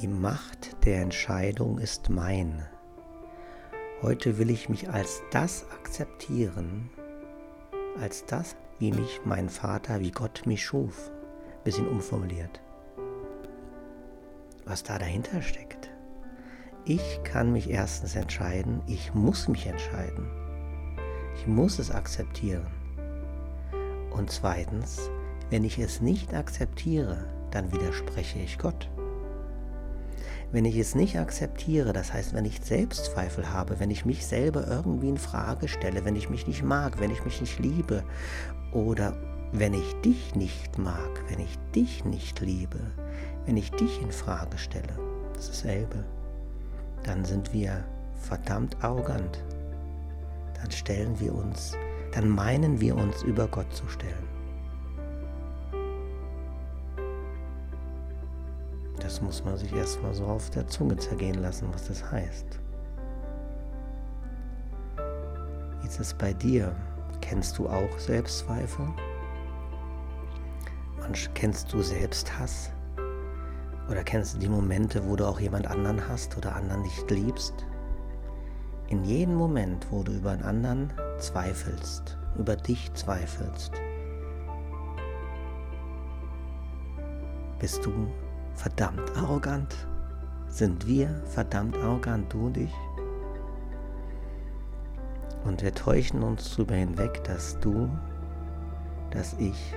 Die Macht der Entscheidung ist mein. Heute will ich mich als das akzeptieren, als das, wie mich mein Vater, wie Gott mich schuf. Bisschen umformuliert. Was da dahinter steckt. Ich kann mich erstens entscheiden, ich muss mich entscheiden. Ich muss es akzeptieren. Und zweitens, wenn ich es nicht akzeptiere, dann widerspreche ich Gott. Wenn ich es nicht akzeptiere, das heißt, wenn ich Selbstzweifel habe, wenn ich mich selber irgendwie in Frage stelle, wenn ich mich nicht mag, wenn ich mich nicht liebe oder wenn ich dich nicht mag, wenn ich dich nicht liebe, wenn ich dich in Frage stelle, das ist dasselbe, dann sind wir verdammt arrogant. Dann stellen wir uns, dann meinen wir uns über Gott zu stellen. Das muss man sich erstmal so auf der Zunge zergehen lassen, was das heißt. Wie ist es bei dir? Kennst du auch Selbstzweifel? Kennst du Selbsthass? Oder kennst du die Momente, wo du auch jemand anderen hast oder anderen nicht liebst? In jedem Moment, wo du über einen anderen zweifelst, über dich zweifelst, bist du verdammt arrogant? Sind wir verdammt arrogant, du und ich? Und wir täuschen uns darüber hinweg, dass du, dass ich,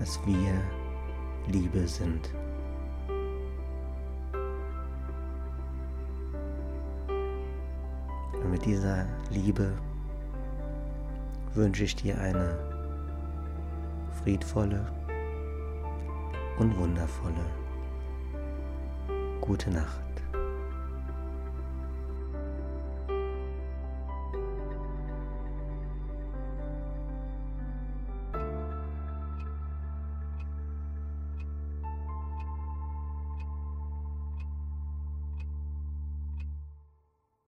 dass wir Liebe sind. Und mit dieser Liebe wünsche ich dir eine friedvolle und wundervolle Gute Nacht.